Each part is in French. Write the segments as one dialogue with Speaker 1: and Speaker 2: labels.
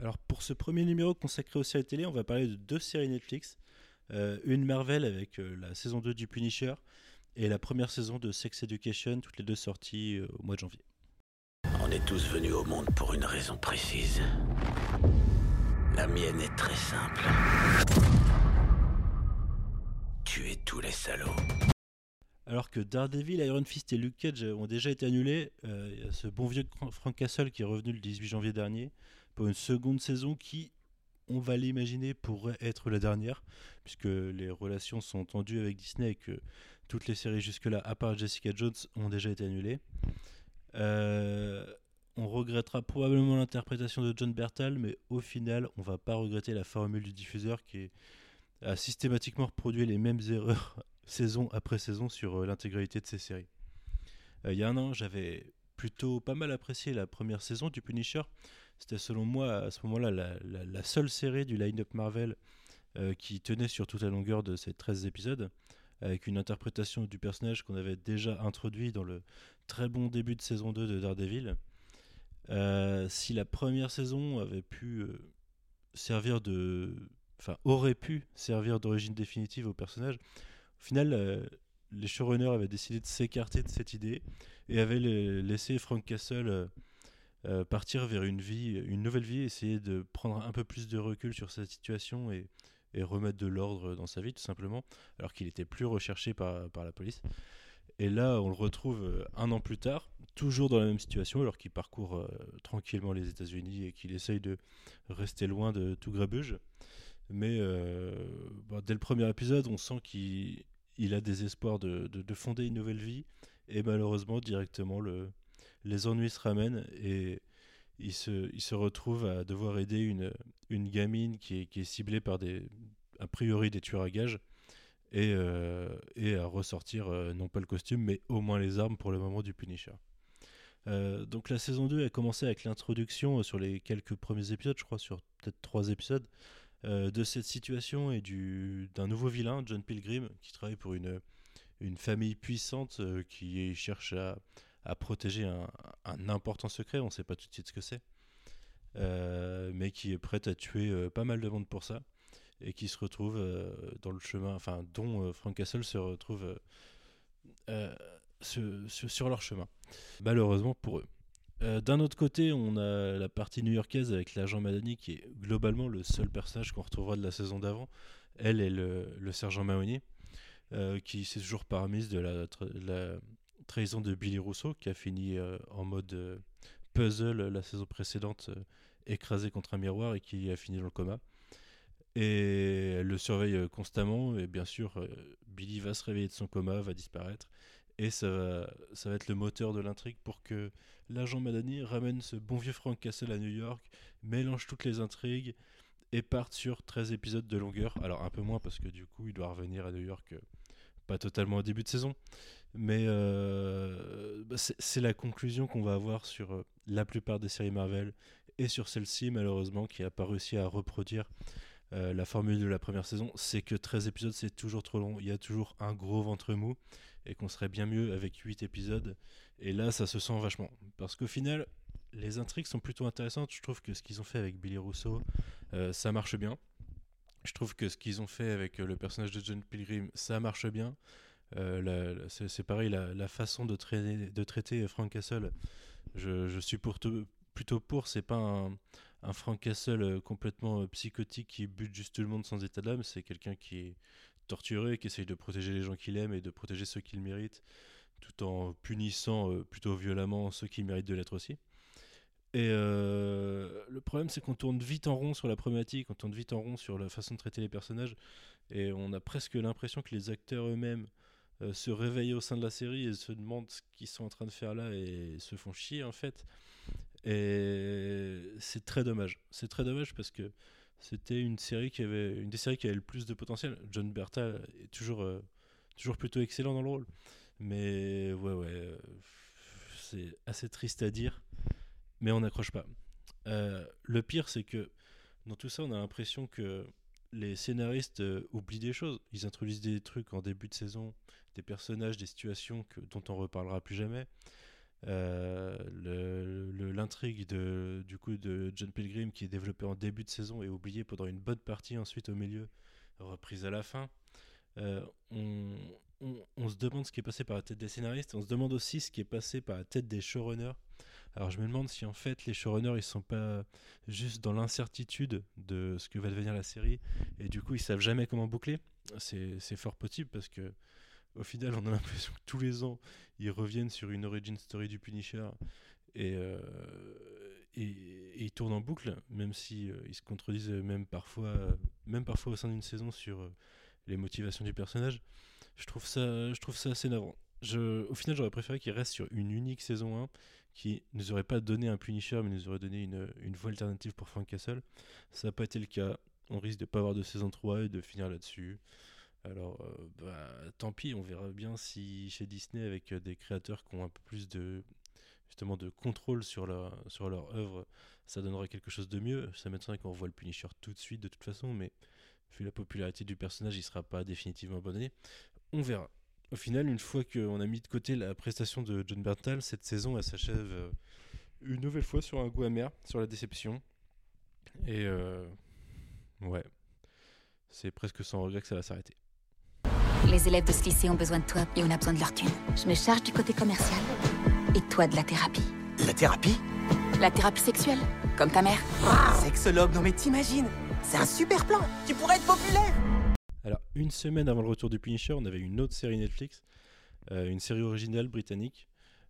Speaker 1: Alors pour ce premier numéro consacré aux séries télé, on va parler de deux séries Netflix. Euh, une Marvel avec euh, la saison 2 du Punisher et la première saison de Sex Education, toutes les deux sorties euh, au mois de janvier.
Speaker 2: On est tous venus au monde pour une raison précise. La mienne est très simple. Tuer tous les salauds.
Speaker 1: Alors que Daredevil, Iron Fist et Luke Cage ont déjà été annulés, il y a ce bon vieux Frank Castle qui est revenu le 18 janvier dernier une seconde saison qui, on va l'imaginer, pourrait être la dernière, puisque les relations sont tendues avec Disney et que toutes les séries jusque-là, à part Jessica Jones, ont déjà été annulées. Euh, on regrettera probablement l'interprétation de John Bertal, mais au final, on va pas regretter la formule du diffuseur qui a systématiquement reproduit les mêmes erreurs saison après saison sur euh, l'intégralité de ces séries. Euh, il y a un an, j'avais plutôt pas mal apprécié la première saison du Punisher. C'était selon moi à ce moment-là la, seule série du line-up Marvel euh, qui tenait sur toute la longueur de ces 13 épisodes, avec une interprétation du personnage qu'on avait déjà introduit dans le très bon début de saison 2 de Daredevil. Euh, si la première saison avait pu euh, servir de. Enfin, aurait pu servir d'origine définitive au personnage, au final, les showrunners avaient décidé de s'écarter de cette idée et avaient la- laissé Frank Castle euh, euh, partir vers une vie, une nouvelle vie, essayer de prendre un peu plus de recul sur sa situation et, et remettre de l'ordre dans sa vie, tout simplement, alors qu'il était plus recherché par, la police. Et là, on le retrouve euh, un an plus tard, toujours dans la même situation, alors qu'il parcourt tranquillement les États-Unis et qu'il essaye de rester loin de tout grabuge. Mais bon, dès le premier épisode, on sent qu'il il a des espoirs de fonder une nouvelle vie. Et malheureusement, directement, le, les ennuis se ramènent et il se, il retrouve à devoir aider une, gamine qui est, ciblée par des, a priori des tueurs à gages et, euh, à ressortir, euh, non pas le costume, mais au moins les armes pour le moment du Punisher. Euh, donc la saison 2 a commencé avec l'introduction sur les quelques premiers épisodes, je crois sur peut-être trois épisodes, de cette situation et du, d'un nouveau vilain, John Pilgrim, qui travaille pour une, une famille puissante euh, qui cherche à, protéger un, important secret, on ne sait pas tout de suite ce que c'est, euh, mais qui est prête à tuer euh, pas mal de monde pour ça, et qui se retrouve dans le chemin, enfin dont Frank Castle se retrouve sur leur chemin, malheureusement pour eux. D'un autre côté, on a la partie new-yorkaise avec l'agent Madani qui est globalement le seul personnage qu'on retrouvera de la saison d'avant. Elle est le, le sergent Mahoney, euh, qui s'est toujours parmise de la, tra- la trahison de Billy Rousseau, qui a fini euh, en mode euh, puzzle la saison précédente, écrasé contre un miroir et qui a fini dans le coma. Et elle le surveille constamment, et bien sûr, Billy va se réveiller de son coma, va disparaître, et ça va, ça va être le moteur de l'intrigue pour que l'agent Madani ramène ce bon vieux Frank Castle à New York, mélange toutes les intrigues et parte sur 13 épisodes de longueur. Alors un peu moins parce que du coup il doit revenir à New York pas totalement au début de saison, mais euh, bah, c'est la conclusion qu'on va avoir sur euh, la plupart des séries Marvel et sur celle-ci malheureusement qui n'a pas réussi à reproduire euh, la formule de la première saison, c'est que 13 épisodes c'est toujours trop long, il y a toujours un gros ventre mou et qu'on serait bien mieux avec 8 épisodes et là, ça se sent vachement. Parce qu'au final, les intrigues sont plutôt intéressantes. Je trouve que ce qu'ils ont fait avec Billy Rousseau, ça marche bien. Je trouve que ce qu'ils ont fait avec euh, le personnage de John Pilgrim, ça marche bien. Euh, c'est pareil, la, façon de, traiter- de traiter Frank Castle, je, suis plutôt pour. C'est pas un, un Frank Castle euh, complètement psychotique qui bute juste tout le monde sans état d'âme. C'est quelqu'un qui est torturé, qui essaye de protéger les gens qu'il aime et de protéger ceux qu'il mérite tout en punissant plutôt violemment ceux qui méritent de l'être aussi. Et euh, le problème, c'est qu'on tourne vite en rond sur la problématique, on tourne vite en rond sur la façon de traiter les personnages, et on a presque l'impression que les acteurs eux-mêmes euh, se réveillent au sein de la série et se demandent ce qu'ils sont en train de faire là et se font chier en fait. Et c'est très dommage. C'est très dommage parce que c'était une série qui avait une des séries qui avait le plus de potentiel. John Berta est toujours euh, toujours plutôt excellent dans le rôle. Mais ouais, ouais, c'est assez triste à dire, mais on n'accroche pas. Euh, le pire, c'est que dans tout ça, on a l'impression que les scénaristes euh, oublient des choses. Ils introduisent des trucs en début de saison, des personnages, des situations que, dont on reparlera plus jamais. L'intrigue de, du coup de John Pilgrim qui est développée en début de saison et oubliée pendant une bonne partie ensuite au milieu, reprise à la fin. on, on, se demande ce qui est passé par la tête des scénaristes, on se demande aussi ce qui est passé par la tête des showrunners. Alors je me demande si en fait les showrunners ils sont pas juste dans l'incertitude de ce que va devenir la série et du coup ils savent jamais comment boucler. C'est fort possible parce que au final on a l'impression que tous les ans ils reviennent sur une origin story du Punisher et, euh, ils tournent en boucle, même si euh, ils se contredisent même parfois, même parfois au sein d'une saison sur euh, les motivations du personnage je trouve ça, je trouve ça assez navrant. Je, au final, j'aurais préféré qu'il reste sur une unique saison 1 qui ne nous aurait pas donné un Punisher, mais nous aurait donné une, une voie alternative pour Frank Castle. Ça n'a pas été le cas. On risque de pas avoir de saison 3 et de finir là-dessus. Alors, euh, bah, tant pis, on verra bien si chez Disney, avec euh, des créateurs qui ont un peu plus de, justement, de contrôle sur leur, sur leur œuvre, ça donnerait quelque chose de mieux. Ça m'étonnerait qu'on revoie le Punisher tout de suite, de toute façon, mais vu la popularité du personnage, il sera pas définitivement abandonné on verra. Au final, une fois qu'on a mis de côté la prestation de John Berntal, cette saison, elle s'achève euh, une nouvelle fois sur un goût amer, sur la déception. Et euh, ouais, c'est presque sans regret que ça va s'arrêter.
Speaker 3: Les élèves de ce lycée ont besoin de toi et on a besoin de leur thune. Je me charge du côté commercial et toi de la thérapie.
Speaker 4: La thérapie?
Speaker 3: La thérapie sexuelle, comme ta mère.
Speaker 4: Sexologue, non mais t'imagines C'est un super plan Tu pourrais être populaire
Speaker 1: une semaine avant le retour du Punisher, on avait une autre série Netflix, euh, une série originale britannique,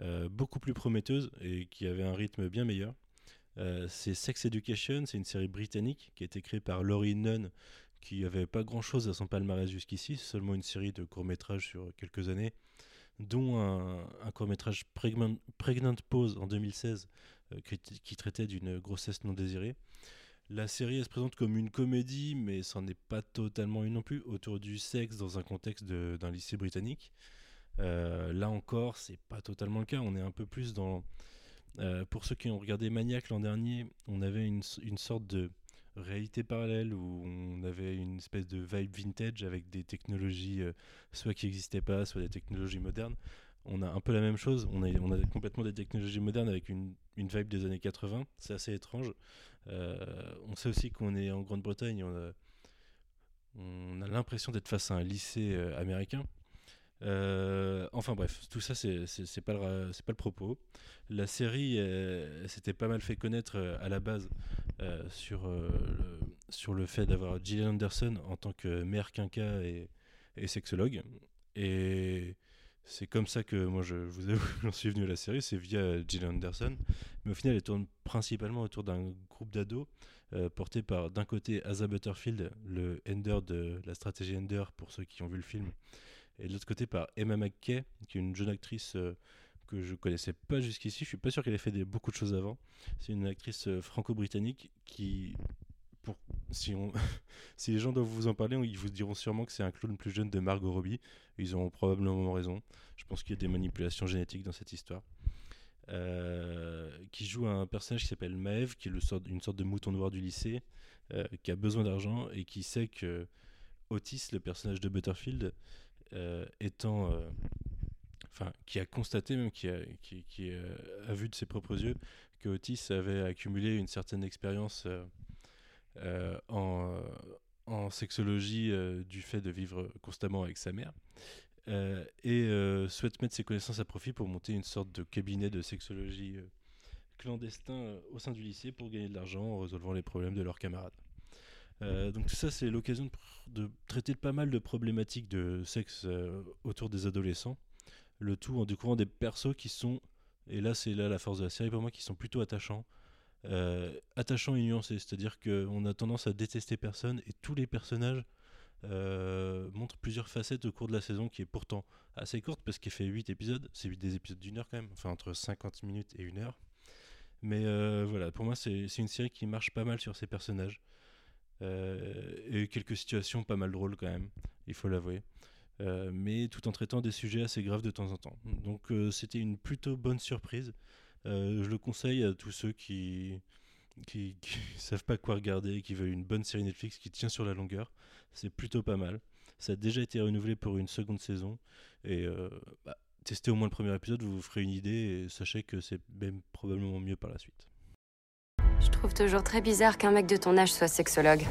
Speaker 1: euh, beaucoup plus prometteuse et qui avait un rythme bien meilleur. Euh, c'est Sex Education, c'est une série britannique qui a été créée par Laurie Nunn, qui n'avait pas grand chose à son palmarès jusqu'ici, seulement une série de courts-métrages sur quelques années, dont un, court-métrage Pregnant, Pause en 2016 qui traitait d'une grossesse non désirée. La série se présente comme une comédie, mais c'en est pas totalement une non plus, autour du sexe dans un contexte d'un lycée britannique. Euh, là encore, c'est pas totalement le cas. On est un peu plus dans. Euh, pour ceux qui ont regardé Maniac l'an dernier, on avait une, sorte de réalité parallèle où on avait une espèce de vibe vintage avec des technologies euh, soit qui n'existaient pas, soit des technologies modernes. On a un peu la même chose. On a, complètement des technologies modernes avec une, une vibe des années 80. C'est assez étrange. Euh, on sait aussi qu'on est en Grande-Bretagne, on a, l'impression d'être face à un lycée euh, américain. Euh, enfin bref, tout ça c'est pas le pas le propos. La série s'était pas mal fait connaître à la base sur le, sur le fait d'avoir Gillian Anderson en tant que mère quinca et, et sexologue et c'est comme ça que moi, je vous avoue, j'en suis venu à la série, c'est via Gillian Anderson. Mais au final, elle tourne principalement autour d'un groupe d'ados euh, porté par, d'un côté, Asa Butterfield, le Ender de la stratégie Ender pour ceux qui ont vu le film, et de l'autre côté par Emma McKay, qui est une jeune actrice euh, que je connaissais pas jusqu'ici. Je suis pas sûr qu'elle ait fait beaucoup de choses avant. C'est une actrice euh, franco-britannique qui si, les gens doivent vous en parler, ils vous diront sûrement que c'est un clone plus jeune de Margot Robbie. Ils ont probablement raison. Je pense qu'il y a des manipulations génétiques dans cette histoire. Euh, qui joue un personnage qui s'appelle Maeve, qui est une sorte de mouton noir du lycée, euh, qui a besoin d'argent et qui sait que Otis, le personnage de Butterfield, euh, étant. Enfin, qui a constaté, même qui a, vu de ses propres yeux, que Otis avait accumulé une certaine expérience en, en, sexologie euh, du fait de vivre constamment avec sa mère. Euh, et souhaite mettre ses connaissances à profit pour monter une sorte de cabinet de sexologie clandestin au sein du lycée pour gagner de l'argent en résolvant les problèmes de leurs camarades. donc tout ça, c'est l'occasion de, traiter pas mal de problématiques de sexe autour des adolescents. Le tout en découvrant des persos qui sont, et là c'est là la force de la série pour moi, qui sont plutôt attachants, euh, attachant et nuancé. C'est-à-dire qu'on a tendance à détester personne et tous les personnages euh, montrent plusieurs facettes au cours de la saison qui est pourtant assez courte parce qu'elle fait 8 épisodes. C'est des épisodes d'une heure quand même, enfin entre 50 minutes et une heure. Mais euh, voilà, pour moi, c'est une série qui marche pas mal sur ses personnages. et quelques situations pas mal drôles quand même, il faut l'avouer. mais tout en traitant des sujets assez graves de temps en temps. Donc c'était une plutôt bonne surprise. Euh, je le conseille à tous ceux qui savent pas quoi regarder, qui veulent une bonne série Netflix qui tient sur la longueur. C'est plutôt pas mal. Ça a déjà été renouvelé pour une seconde saison et euh, bah, testez au moins le premier épisode, vous vous ferez une idée et sachez que c'est même probablement mieux par la suite.
Speaker 5: Je trouve toujours très bizarre qu'un mec de ton âge soit sexologue.